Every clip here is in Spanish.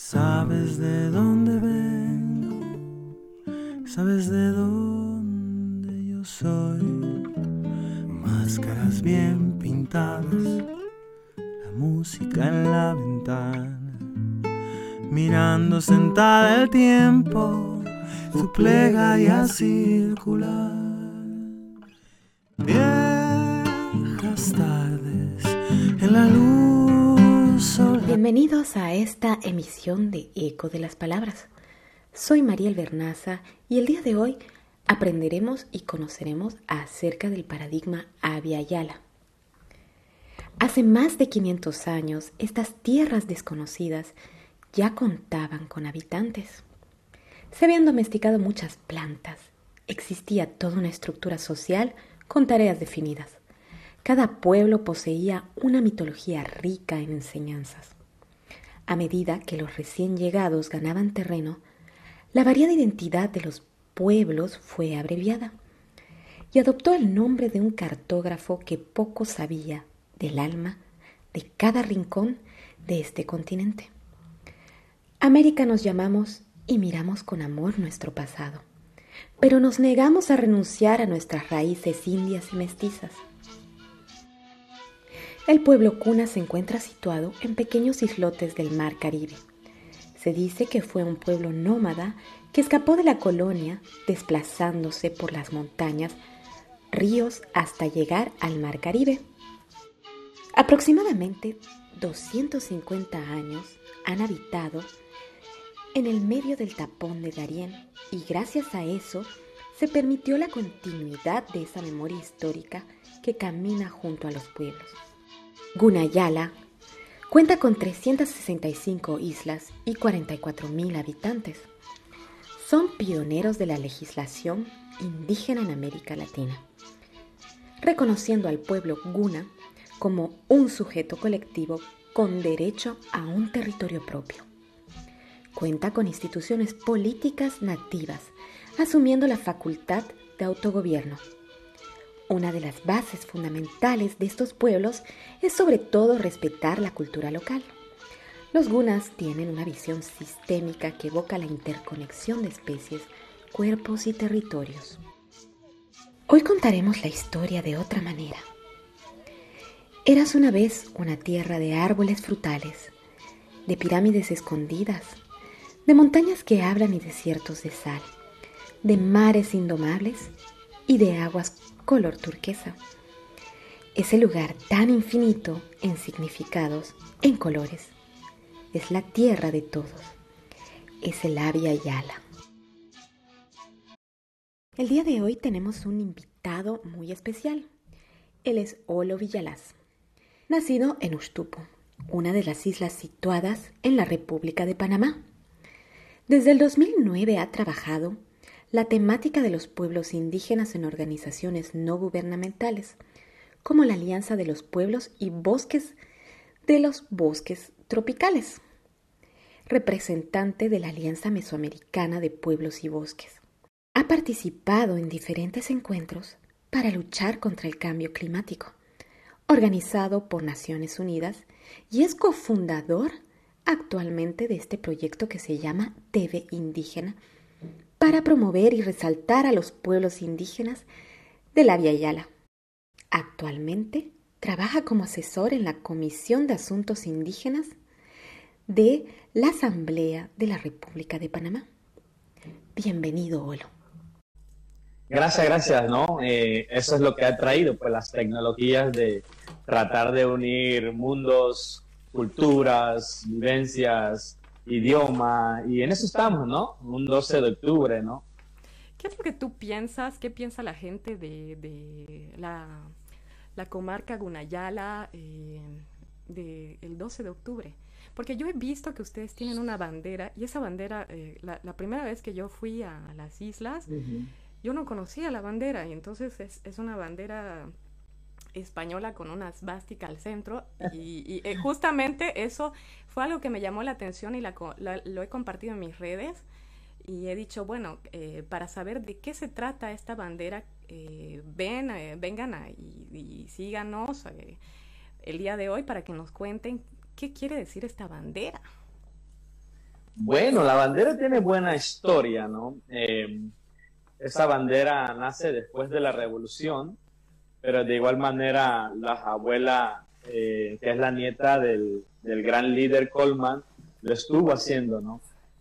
Sabes de dónde vengo, sabes de dónde yo soy. Máscaras bien pintadas, la música en la ventana, mirando sentada el tiempo, su plegaria circular. Viejas tardes en la luz. Bienvenidos a esta emisión de Eco de las Palabras. Soy Mariel Bernaza y el día de hoy aprenderemos y conoceremos acerca del paradigma Yala. Hace más de 500 años, estas tierras desconocidas ya contaban con habitantes. Se habían domesticado muchas plantas, existía toda una estructura social con tareas definidas. Cada pueblo poseía una mitología rica en enseñanzas. A medida que los recién llegados ganaban terreno, la variada identidad de los pueblos fue abreviada y adoptó el nombre de un cartógrafo que poco sabía del alma de cada rincón de este continente. América nos llamamos y miramos con amor nuestro pasado, pero nos negamos a renunciar a nuestras raíces indias y mestizas. El pueblo cuna se encuentra situado en pequeños islotes del mar Caribe. Se dice que fue un pueblo nómada que escapó de la colonia desplazándose por las montañas, ríos hasta llegar al mar Caribe. Aproximadamente 250 años han habitado en el medio del tapón de Darién y gracias a eso se permitió la continuidad de esa memoria histórica que camina junto a los pueblos. Gunayala cuenta con 365 islas y 44.000 habitantes. Son pioneros de la legislación indígena en América Latina, reconociendo al pueblo Guna como un sujeto colectivo con derecho a un territorio propio. Cuenta con instituciones políticas nativas, asumiendo la facultad de autogobierno. Una de las bases fundamentales de estos pueblos es sobre todo respetar la cultura local. Los gunas tienen una visión sistémica que evoca la interconexión de especies, cuerpos y territorios. Hoy contaremos la historia de otra manera. Eras una vez una tierra de árboles frutales, de pirámides escondidas, de montañas que hablan y desiertos de sal, de mares indomables y de aguas color turquesa. Ese lugar tan infinito en significados, en colores, es la tierra de todos. Es el Avia Yala. El día de hoy tenemos un invitado muy especial. Él es Olo Villalaz, nacido en Ushtupo, una de las islas situadas en la República de Panamá. Desde el 2009 ha trabajado la temática de los pueblos indígenas en organizaciones no gubernamentales, como la Alianza de los Pueblos y Bosques de los Bosques Tropicales, representante de la Alianza Mesoamericana de Pueblos y Bosques. Ha participado en diferentes encuentros para luchar contra el cambio climático, organizado por Naciones Unidas, y es cofundador actualmente de este proyecto que se llama TV Indígena para promover y resaltar a los pueblos indígenas de la Via Yala. Actualmente trabaja como asesor en la Comisión de Asuntos Indígenas de la Asamblea de la República de Panamá. Bienvenido, Olo. Gracias, gracias, ¿no? Eh, eso es lo que ha traído, pues las tecnologías de tratar de unir mundos culturas, vivencias, idioma, y en eso estamos, ¿no? Un 12 de octubre, ¿no? ¿Qué es lo que tú piensas? ¿Qué piensa la gente de, la, comarca Gunayala eh, del 12 de octubre? Porque yo he visto que ustedes tienen una bandera y esa bandera, eh, la, primera vez que yo fui a las islas, yo no conocía la bandera y entonces es, es una bandera española con una svástica al centro y, eh, justamente eso fue algo que me llamó la atención y la, lo he compartido en mis redes y he dicho, bueno, eh, para saber de qué se trata esta bandera, eh, ven, vengan y, y, síganos el día de hoy para que nos cuenten qué quiere decir esta bandera. Bueno, la bandera tiene buena historia, ¿no? Eh, esa bandera nace después de la revolución, pero de igual manera la abuela, eh, que es la nieta del, del, gran líder Coleman, lo estuvo haciendo, ¿no?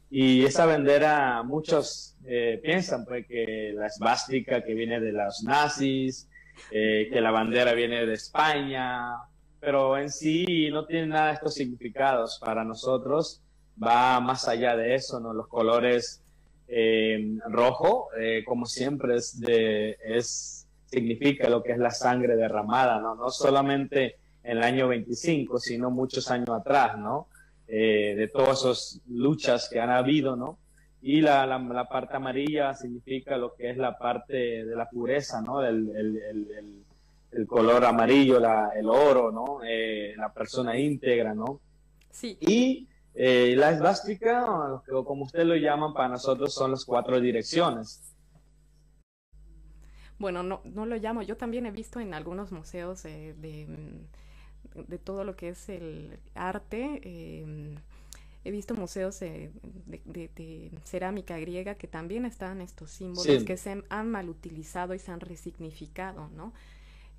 Y esa bandera, muchos eh, piensan pues que la esvástica que viene de los nazis, eh, que la bandera viene de España, pero en sí no tiene nada de estos significados para nosotros va más allá de eso, ¿no? Los colores eh, rojo, eh, como siempre, es de, es, significa lo que es la sangre derramada, ¿no? No solamente en el año 25, sino muchos años atrás, ¿no? Eh, de todas esas luchas que han habido, ¿no? Y la, la, la, parte amarilla significa lo que es la parte de la pureza, ¿no? El, el, el, el color amarillo, la, el oro, ¿no? Eh, la persona íntegra, ¿no? Sí. Y eh, la esvástica, como ustedes lo llaman para nosotros, son las cuatro direcciones. Bueno, no, no lo llamo. Yo también he visto en algunos museos eh, de, de, todo lo que es el arte. Eh, he visto museos de, de, de, cerámica griega que también están estos símbolos Sí. que se han mal utilizado y se han resignificado, ¿no?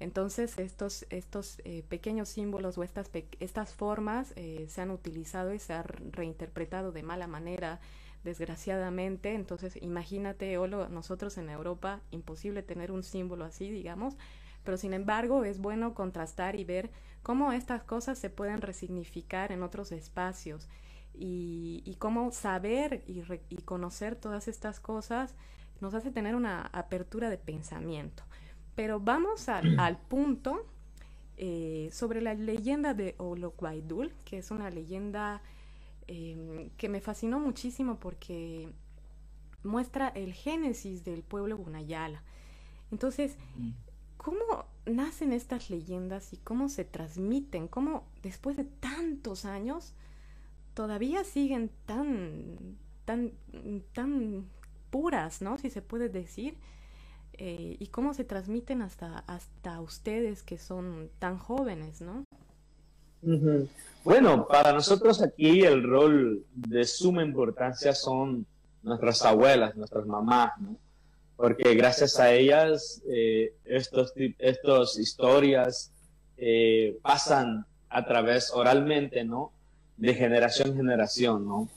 Entonces, estos, estos eh, pequeños símbolos o estas, pe estas formas eh, se han utilizado y se han reinterpretado de mala manera, desgraciadamente. Entonces, imagínate, Olo, nosotros en Europa, imposible tener un símbolo así, digamos, pero sin embargo es bueno contrastar y ver cómo estas cosas se pueden resignificar en otros espacios y, y cómo saber y, re y conocer todas estas cosas nos hace tener una apertura de pensamiento. Pero vamos al punto eh, sobre la leyenda de Ologuaidul, que es una leyenda eh, que me fascinó muchísimo porque muestra el génesis del pueblo Gunayala. Entonces, ¿cómo nacen estas leyendas y cómo se transmiten? ¿Cómo después de tantos años todavía siguen tan, tan, tan puras, ¿no? Si se puede decir. Eh, y cómo se transmiten hasta, hasta ustedes que son tan jóvenes, ¿no? Bueno, para nosotros aquí el rol de suma importancia son nuestras abuelas, nuestras mamás, ¿no? Porque gracias a ellas eh, estos, estos historias eh, pasan a través oralmente, ¿no? De generación en generación, ¿no?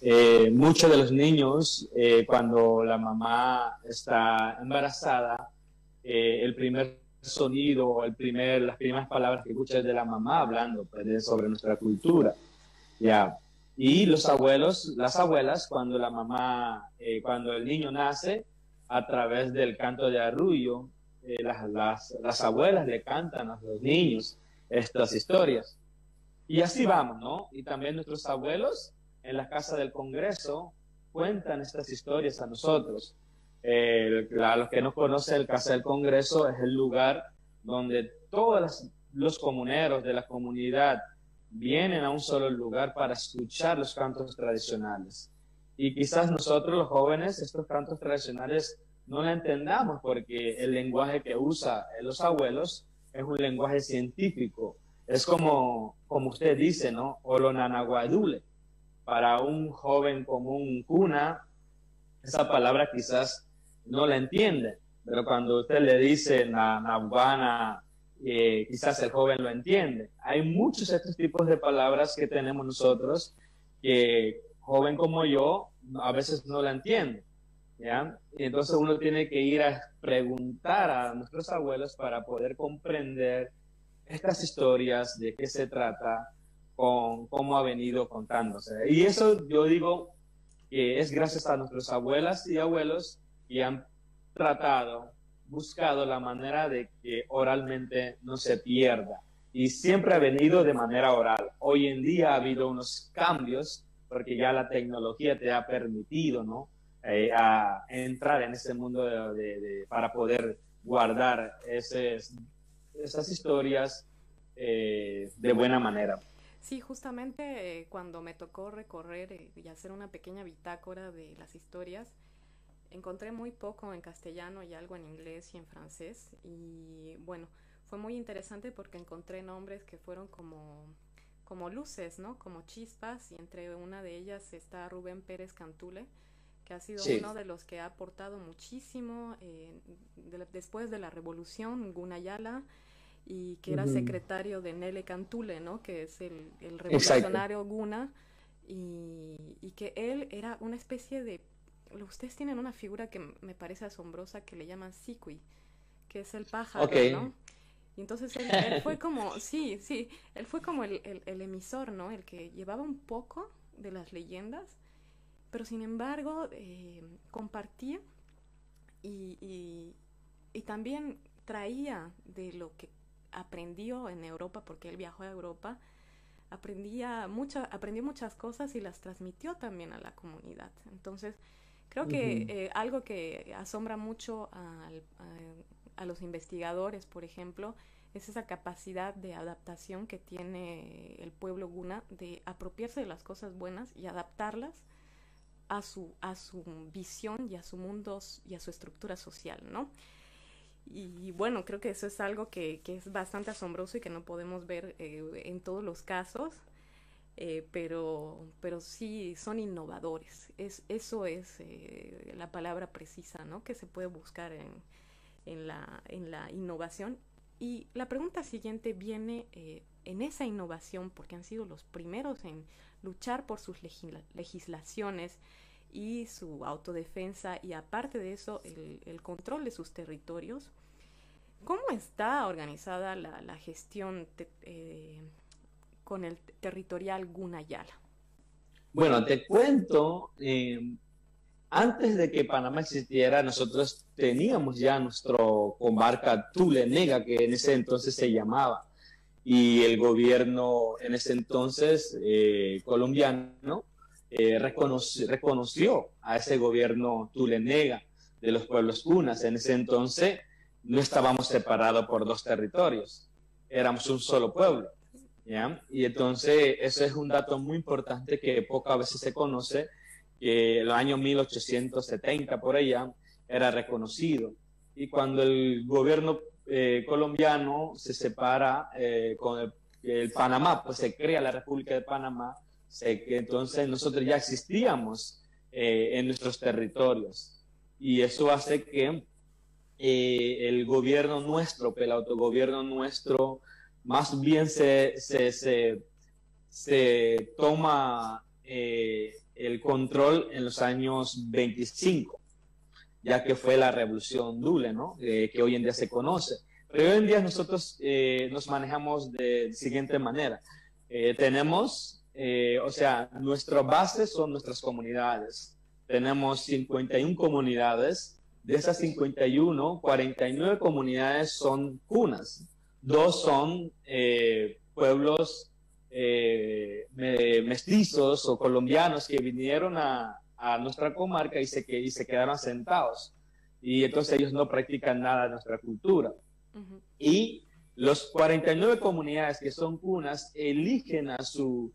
Eh, muchos de los niños, cuando la mamá está embarazada, el primer sonido, el primer, las primeras palabras que escucha es de la mamá hablando pues, sobre nuestra cultura. ¿ya? Y los abuelos, las abuelas, cuando la mamá, cuando el niño nace, a través del canto de arrullo, las, las, las abuelas le cantan a los niños estas historias. Y así vamos, ¿no? Y también nuestros abuelos en la Casa del Congreso cuentan estas historias a nosotros. Eh, a los que no conocen, el Casa del Congreso es el lugar donde todos los comuneros de la comunidad vienen a un solo lugar para escuchar los cantos tradicionales. Y quizás nosotros los jóvenes estos cantos tradicionales no lo entendamos porque el lenguaje que usa los abuelos es un lenguaje científico. Es como, como usted dice, ¿no? Olonanaguadule para un joven común cuna, esa palabra quizás no la entiende, pero cuando usted le dice na, nahuana, eh, quizás el joven lo entiende. Hay muchos de estos tipos de palabras que tenemos nosotros que joven como yo a veces no la entiende. ¿ya? Y entonces uno tiene que ir a preguntar a nuestros abuelos para poder comprender estas historias, de qué se trata, con cómo ha venido contándose. Y eso yo digo que es gracias a nuestras abuelas y abuelos que han tratado, buscado la manera de que oralmente no se pierda. Y siempre ha venido de manera oral. Hoy en día ha habido unos cambios porque ya la tecnología te ha permitido, ¿no? Eh, a entrar en ese mundo de, para poder guardar esas historias eh, de buena manera. Sí, justamente eh, cuando me tocó recorrer eh, y hacer una pequeña bitácora de las historias, encontré muy poco en castellano y algo en inglés y en francés. Y bueno, fue muy interesante porque encontré nombres que fueron como, como luces, ¿no? Como chispas, y entre una de ellas está Rubén Pérez Cantule, que ha sido uno de los que ha aportado muchísimo eh, después de la revolución, Gunayala, y que era secretario de Nele Cantule, ¿no? Que es el, revolucionario Guna, y, y, que él era una especie de... Ustedes tienen una figura que me parece asombrosa que le llaman Sikui, que es el pájaro, ¿no? Y entonces él, fue como, sí, sí, él fue como el, emisor, ¿no? El que llevaba un poco de las leyendas, pero sin embargo eh, compartía y, y, también traía de lo que aprendió en Europa, porque él viajó a Europa, aprendía mucha, aprendió muchas cosas y las transmitió también a la comunidad. Entonces, creo que eh, algo que asombra mucho a los investigadores, por ejemplo, es esa capacidad de adaptación que tiene el pueblo guna de apropiarse de las cosas buenas y adaptarlas a su, a su visión y a su mundo y a su estructura social, ¿no? Y bueno, creo que eso es algo que, que es bastante asombroso y que no podemos ver eh, en todos los casos, eh, pero, pero sí son innovadores. Es, eso es eh, la palabra precisa, ¿no? Que se puede buscar en, en la, en la innovación. Y la pregunta siguiente viene eh, en esa innovación, porque han sido los primeros en luchar por sus legislaciones y su autodefensa y aparte de eso el, control de sus territorios. ¿Cómo está organizada la, gestión eh, con el territorial Gunayala? Bueno, te cuento, eh, antes de que Panamá existiera, nosotros teníamos ya nuestro comarca Tulenega, que en ese entonces se llamaba, y el gobierno en ese entonces eh, colombiano eh, reconoció, a ese gobierno Tulenega de los pueblos cunas. En ese entonces no estábamos separados por dos territorios, éramos un solo pueblo. ¿Ya? Y entonces ese es un dato muy importante que pocas veces se conoce que el año 1870 por allá era reconocido. Y cuando el gobierno eh, colombiano se separa eh, con el, Panamá, pues se crea la República de Panamá, sé que entonces nosotros ya existíamos eh, en nuestros territorios. Y eso hace que el gobierno nuestro, el autogobierno nuestro, más bien se, se, se, toma el control en los años 25, ya que fue la revolución Dule, ¿no? Eh, que hoy en día se conoce. Pero hoy en día nosotros eh, nos manejamos de siguiente manera. Eh, tenemos, o sea, nuestra base son nuestras comunidades. Tenemos 51 comunidades. De esas 51, 49 comunidades son cunas. Dos son pueblos eh, mestizos o colombianos que vinieron a, nuestra comarca y se, y se quedaron sentados. Y entonces ellos no practican nada de nuestra cultura. Y los 49 comunidades que son cunas eligen a su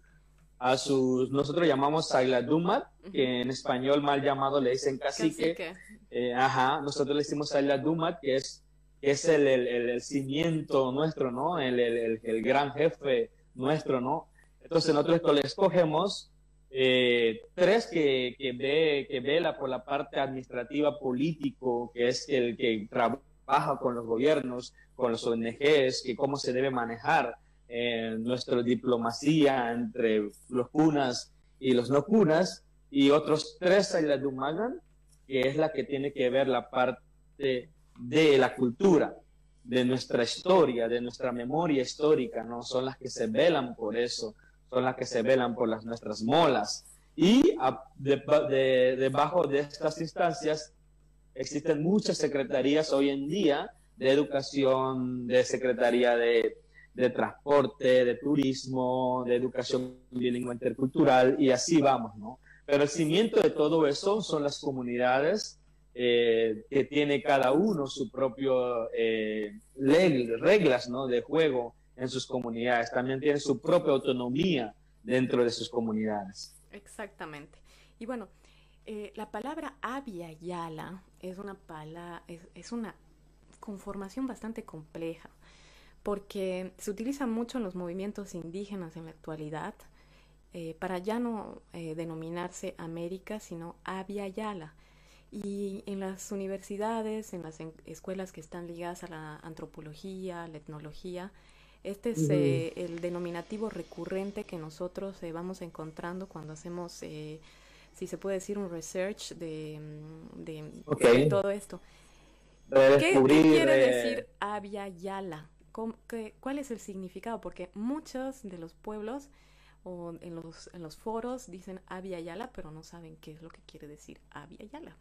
a sus, nosotros llamamos Dumat, que en español mal llamado le dicen cacique. Eh, ajá, nosotros le decimos Dumat, que es, es el, el, cimiento nuestro, ¿no? El, el, gran jefe nuestro, ¿no? Entonces nosotros le escogemos eh, tres que, que, ve, que vela por la parte administrativa político, que es el que trabaja con los gobiernos, con los ONGs, que cómo se debe manejar eh, nuestra diplomacia entre los cunas y los no cunas, y otros tres Dumagan, que es la que tiene que ver la parte de la cultura de nuestra historia, de nuestra memoria histórica, ¿no? Son las que se velan por eso, son las que se velan por las nuestras molas. Y debajo de estas instancias existen muchas secretarías hoy en día de educación, de secretaría de, de transporte, de turismo, de educación bilingüe intercultural, y así vamos, ¿no? Pero el cimiento de todo eso son las comunidades eh, que tiene cada uno su propio eh, reglas ¿no? de juego en sus comunidades, también tiene su propia autonomía dentro de sus comunidades. Exactamente. Y bueno, eh, la palabra Abya Yala es una, pala, es, una conformación bastante compleja, porque se utiliza mucho en los movimientos indígenas en la actualidad eh, para ya no denominarse América, sino Avia Yala. Y en las universidades, en las escuelas que están ligadas a la antropología, la etnología, este es eh, el denominativo recurrente que nosotros vamos encontrando cuando hacemos, si se puede decir, un research de, mm, todo esto. ¿Qué, quiere decir Avia Yala? ¿Cuál es el significado? Porque muchos de los pueblos o en los, en los foros dicen Avia Yala, pero no saben qué es lo que quiere decir Avia Yala.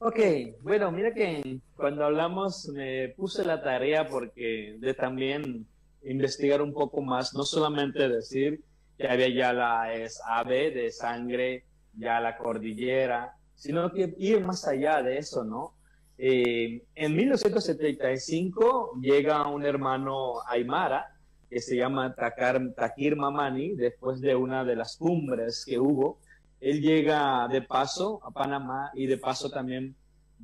Ok, bueno, mira que cuando hablamos me puse la tarea porque de también investigar un poco más, no solamente decir que Avia Yala es ave de sangre, ya la cordillera, sino que ir más allá de eso, ¿no? Eh, en 1975 llega un hermano Aymara que se llama Takir Mamani, después de una de las cumbres que hubo. Él llega de paso a Panamá y de paso también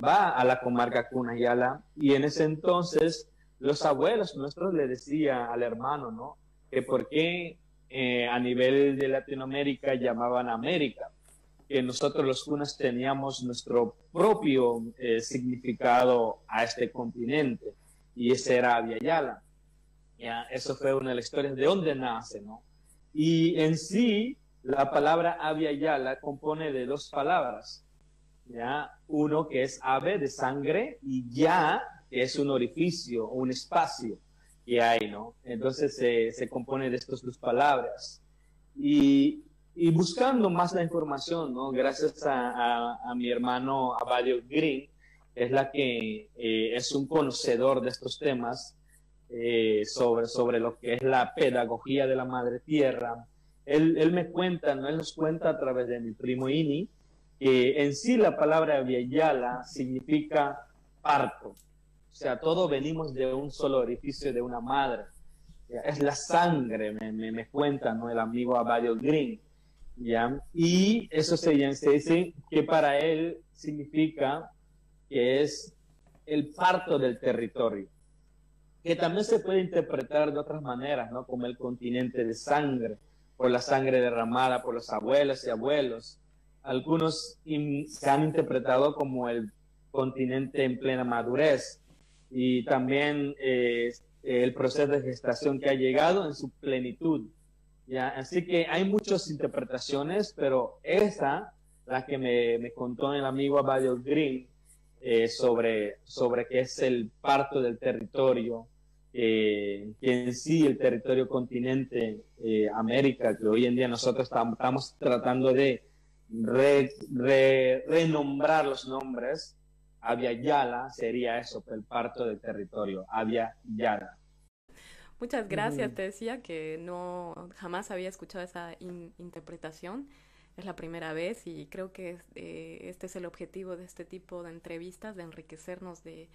va a la comarca Cunayala. Y en ese entonces los abuelos nuestros le decían al hermano, ¿no? Que por qué eh, a nivel de Latinoamérica llamaban América que nosotros los cunas teníamos nuestro propio eh, significado a este continente y ese era. ¿ya? Eso fue una de las historias de dónde nace, ¿no? Y en sí, la palabra Yala compone de dos palabras, ¿ya? Uno que es ave de sangre y ya, que es un orificio, un espacio que hay, ¿no? Entonces se, se compone de estas dos palabras. Y y buscando más la información, ¿no? Gracias a, a, mi hermano Abadio Green, es la que eh, es un conocedor de estos temas eh, sobre, sobre lo que es la pedagogía de la madre tierra. Él, me cuenta, ¿no? Él nos cuenta a través de mi primo Ini, que en sí la palabra Viayala significa parto. O sea, todos venimos de un solo orificio de una madre. Es la sangre, me, me, me cuenta, ¿no? El amigo Abadio Green. ¿ya? Y eso se, dice que para él significa que es el parto del territorio, que también se puede interpretar de otras maneras, ¿no? Como el continente de sangre, por la sangre derramada por los abuelos y abuelos. Algunos se han interpretado como el continente en plena madurez y también el proceso de gestación que ha llegado en su plenitud. ¿ya? Así que hay muchas interpretaciones, pero esa, la que me, me contó el amigo Abadio Green, eh, sobre, sobre qué es el parto del territorio, eh, que en sí el territorio continente eh, América, que hoy en día nosotros estamos, tratando de renombrar los nombres, Avia Yala sería eso, el parto del territorio, Avia Yala. Muchas gracias. Te decía que no jamás había escuchado esa interpretación. Es la primera vez y creo que eh, este es el objetivo de este tipo de entrevistas, de enriquecernos de,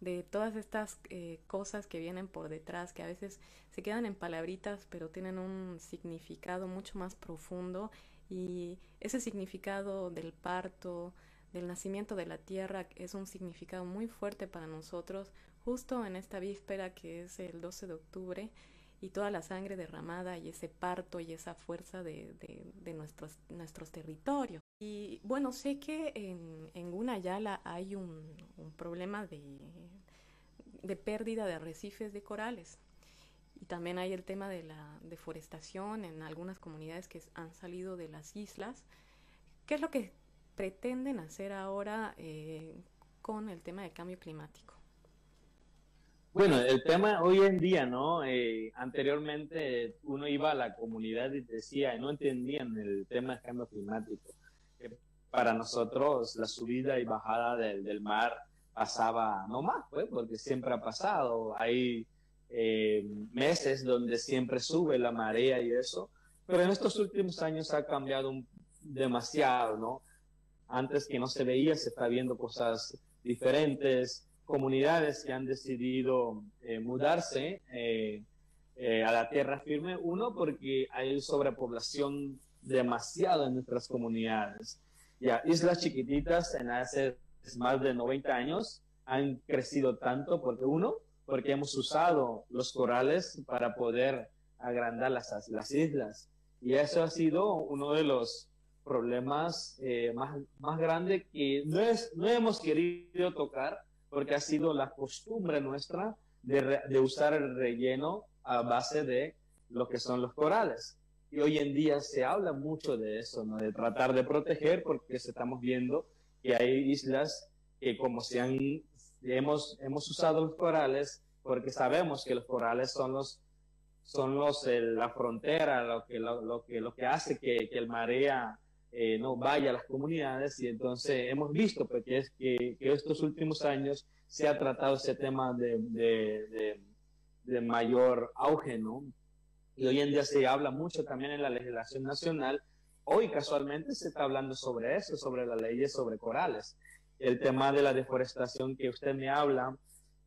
de todas estas eh, cosas que vienen por detrás, que a veces se quedan en palabritas, pero tienen un significado mucho más profundo y ese significado del parto, del nacimiento de la tierra, es un significado muy fuerte para nosotros, justo en esta víspera que es el 12 de octubre y toda la sangre derramada y ese parto y esa fuerza de, de, nuestros, nuestros territorios. Y bueno, sé que en, en Gunayala hay un, un problema de, de pérdida de arrecifes de corales. Y también hay el tema de la deforestación en algunas comunidades que han salido de las islas. ¿Qué es lo que pretenden hacer ahora eh, con el tema del cambio climático? Bueno, el tema hoy en día, ¿no? Eh, anteriormente uno iba a la comunidad y decía, no entendían el tema del cambio climático. Para nosotros la subida y bajada del, mar pasaba no más, pues, porque siempre ha pasado. Hay eh, meses donde siempre sube la marea y eso, pero en estos últimos años ha cambiado demasiado, ¿no? Antes que no se veía, se está viendo cosas diferentes comunidades que han decidido eh, mudarse eh, a la tierra firme. Uno, porque hay sobrepoblación demasiado en nuestras comunidades. Ya, islas chiquititas en hace más de 90 años han crecido tanto porque uno, porque hemos usado los corales para poder agrandar las, las islas. Y eso ha sido uno de los problemas eh, más, más grandes que no, es, no hemos querido tocar porque ha sido la costumbre nuestra de, de usar el relleno a base de lo que son los corales. Y hoy en día se habla mucho de eso, ¿no? de tratar de proteger porque estamos viendo que hay islas que como se han, hemos, hemos usado los corales porque sabemos que los corales son los son los la frontera lo que lo, que lo que hace que, que el marea eh, no vaya a las comunidades y entonces hemos visto pues, que, es, que, que estos últimos años se ha tratado ese tema de, de, de, de mayor auge, ¿no? Y hoy en día se habla mucho también en la legislación nacional. Hoy casualmente se está hablando sobre eso, sobre las leyes sobre corales. El tema de la deforestación que usted me habla,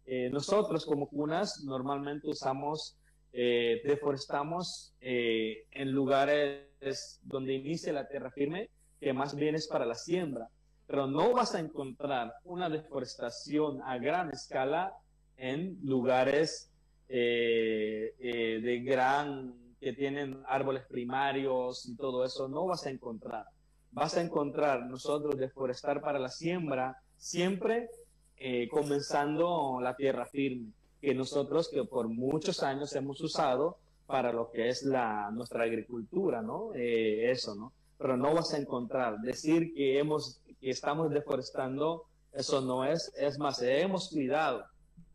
eh, nosotros como cunas normalmente usamos, eh, deforestamos eh, en lugares donde inicia la tierra firme, que más bien es para la siembra. Pero no vas a encontrar una deforestación a gran escala en lugares eh, eh, de gran, que tienen árboles primarios y todo eso, no vas a encontrar. Vas a encontrar nosotros deforestar para la siembra siempre eh, comenzando la tierra firme, que nosotros que por muchos años hemos usado para lo que es la, nuestra agricultura, ¿no? eso, ¿no? Pero no vas a encontrar. Decir que hemos, que estamos deforestando, eso no es, es más, hemos cuidado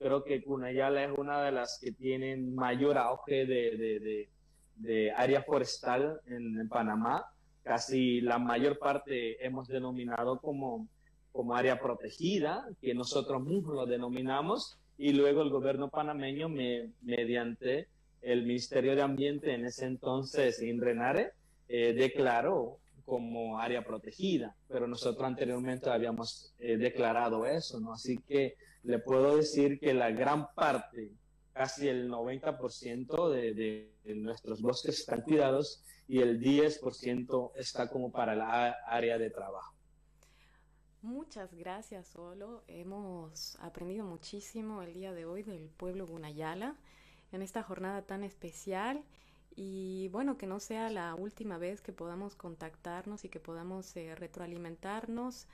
creo que Cunayala es una de las que tienen mayor auge de, de, de, área forestal en, Panamá. Casi la mayor parte hemos denominado como, como área protegida, que nosotros mismos lo denominamos, y luego el gobierno panameño, me, mediante el Ministerio de Ambiente en ese entonces, INRENARE, eh, declaró como área protegida, pero nosotros anteriormente habíamos eh, declarado eso, ¿no? Así que le puedo decir que la gran parte, casi el 90% de, de, nuestros bosques están cuidados y el 10% está como para la área de trabajo. Muchas gracias, Solo. Hemos aprendido muchísimo el día de hoy del pueblo Gunayala en esta jornada tan especial y bueno, que no sea la última vez que podamos contactarnos y que podamos eh, retroalimentarnos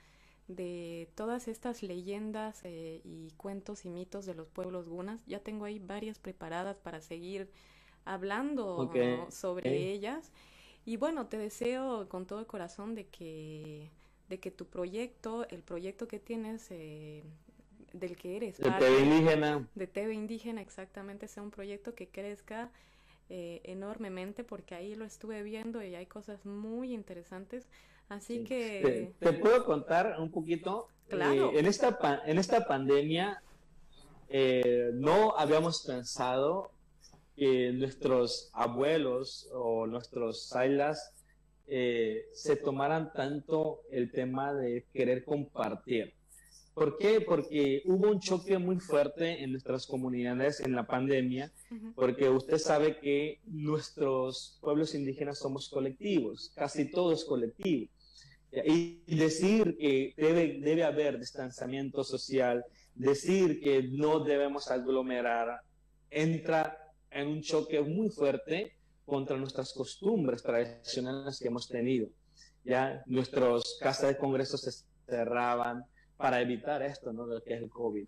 de todas estas leyendas eh, y cuentos y mitos de los pueblos gunas. Ya tengo ahí varias preparadas para seguir hablando sobre ellas. Y bueno, te deseo con todo el corazón de que, de que tu proyecto, el proyecto que tienes, eh, del que eres de TV Indígena. De TV Indígena, exactamente, sea un proyecto que crezca eh, enormemente porque ahí lo estuve viendo y hay cosas muy interesantes. Así que... Te, puedo contar un poquito. Claro. Eh, en, esta en esta pandemia eh, no habíamos pensado que nuestros abuelos o nuestros sailas se tomaran tanto el tema de querer compartir. ¿Por qué? Porque hubo un choque muy fuerte en nuestras comunidades en la pandemia, porque usted sabe que nuestros pueblos indígenas somos colectivos, casi todos colectivos. Y decir que debe, debe haber distanciamiento social, decir que no debemos aglomerar, entra en un choque muy fuerte contra nuestras costumbres tradicionales que hemos tenido. Ya nuestras casas de congresos se cerraban, para evitar esto, ¿no? Lo que es el COVID.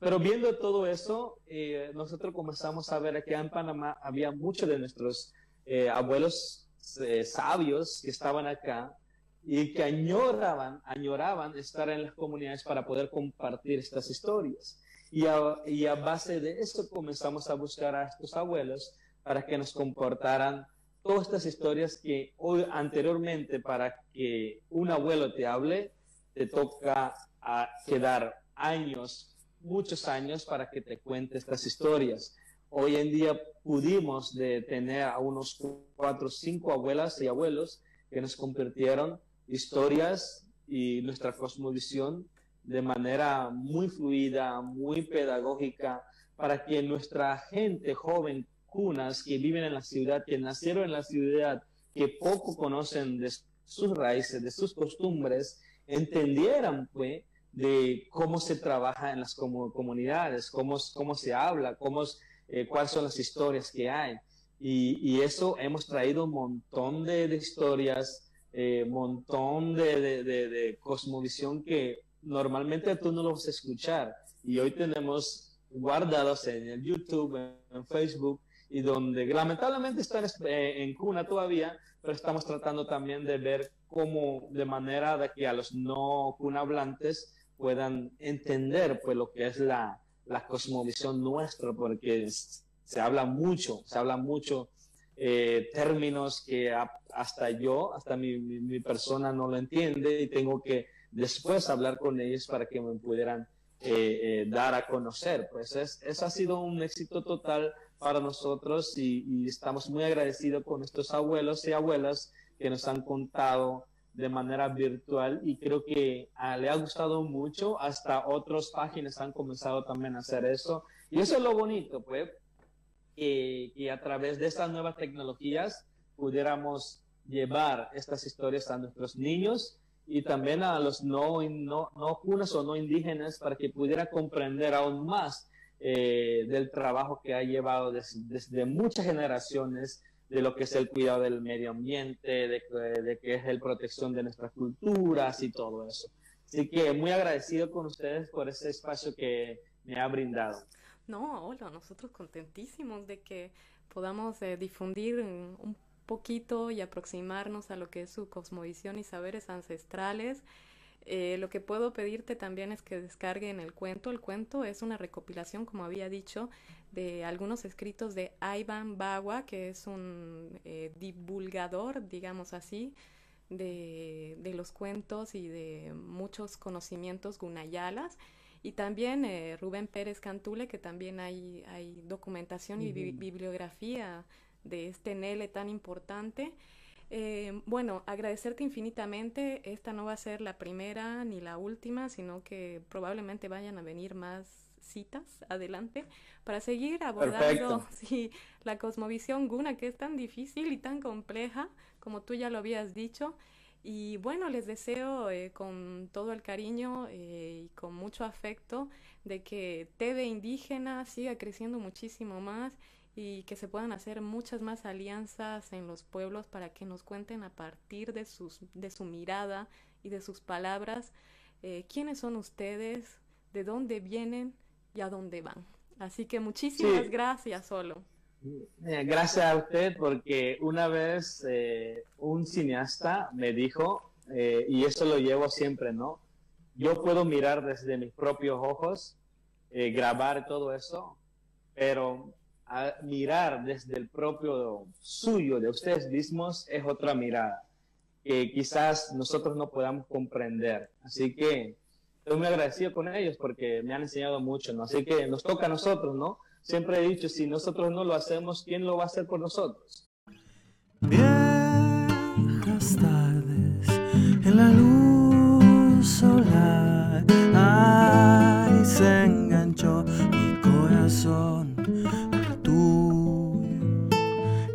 Pero viendo todo eso, eh, nosotros comenzamos a ver que en Panamá había muchos de nuestros eh, abuelos eh, sabios que estaban acá y que añoraban, añoraban estar en las comunidades para poder compartir estas historias. Y a, y a base de eso comenzamos a buscar a estos abuelos para que nos comportaran todas estas historias que hoy anteriormente para que un abuelo te hable, te toca a quedar años, muchos años para que te cuente estas historias. Hoy en día pudimos de tener a unos cuatro o cinco abuelas y abuelos que nos convirtieron historias y nuestra cosmovisión de manera muy fluida, muy pedagógica, para que nuestra gente joven, cunas que viven en la ciudad, que nacieron en la ciudad, que poco conocen de sus raíces, de sus costumbres, entendieran pues de cómo se trabaja en las comunidades, cómo, cómo se habla, cómo, eh, cuáles son las historias que hay. Y, eso hemos traído un montón de, historias, eh, montón de, de, cosmovisión que normalmente tú no lo vas a escuchar. Y hoy tenemos guardados en el YouTube, en Facebook, y donde lamentablemente están eh, en cuna todavía, pero estamos tratando también de ver cómo de manera de que a los no cunablantes puedan entender pues lo que es la, la cosmovisión nuestra, porque se habla mucho, se habla mucho eh, términos que hasta yo, hasta mi, mi, persona no lo entiende y tengo que después hablar con ellos para que me pudieran eh, dar a conocer. Pues es, eso ha sido un éxito total para nosotros y, estamos muy agradecidos con estos abuelos y abuelas que nos han contado de manera virtual y creo que ah, le ha gustado mucho, hasta otras páginas han comenzado también a hacer eso y eso es lo bonito, pues, que, a través de estas nuevas tecnologías pudiéramos llevar estas historias a nuestros niños y también a los no, no, no o no indígenas para que pudieran comprender aún más eh, del trabajo que ha llevado desde, muchas generaciones de lo que es el cuidado del medio ambiente, de, de que es la protección de nuestras culturas y todo eso. Así que muy agradecido con ustedes por ese espacio que me ha brindado. No, hola, nosotros contentísimos de que podamos eh, difundir un poquito y aproximarnos a lo que es su cosmovisión y saberes ancestrales eh, lo que puedo pedirte también es que descarguen el cuento. El cuento es una recopilación, como había dicho, de algunos escritos de Ivan Bagua, que es un eh, divulgador, digamos así, de, de, los cuentos y de muchos conocimientos gunayalas. Y también eh, Rubén Pérez Cantule, que también hay, hay documentación y bibliografía de este Nele tan importante. Eh, bueno, agradecerte infinitamente. Esta no va a ser la primera ni la última, sino que probablemente vayan a venir más citas adelante para seguir abordando la cosmovisión guna que es tan difícil y tan compleja como tú ya lo habías dicho. Y bueno, les deseo eh, con todo el cariño eh, y con mucho afecto de que TV Indígena siga creciendo muchísimo más y que se puedan hacer muchas más alianzas en los pueblos para que nos cuenten a partir de, sus, de su mirada y de sus palabras eh, quiénes son ustedes, de dónde vienen y a dónde van. Así que muchísimas gracias, Solo. Eh, gracias a usted porque una vez eh, un cineasta me dijo, y eso lo llevo siempre, ¿no? Yo puedo mirar desde mis propios ojos, grabar todo eso, pero mirar desde el propio suyo, de ustedes mismos, es otra mirada que quizás nosotros no podamos comprender. Así que estoy muy agradecido con ellos porque me han enseñado mucho, ¿no? Así que nos toca a nosotros, ¿no? Siempre he dicho, si nosotros no lo hacemos, ¿quién lo va a hacer por nosotros? Viejas tardes en la luz solar, ay, se enganchó mi corazón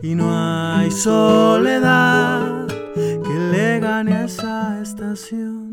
y no hay soledad que le gane a esa estación.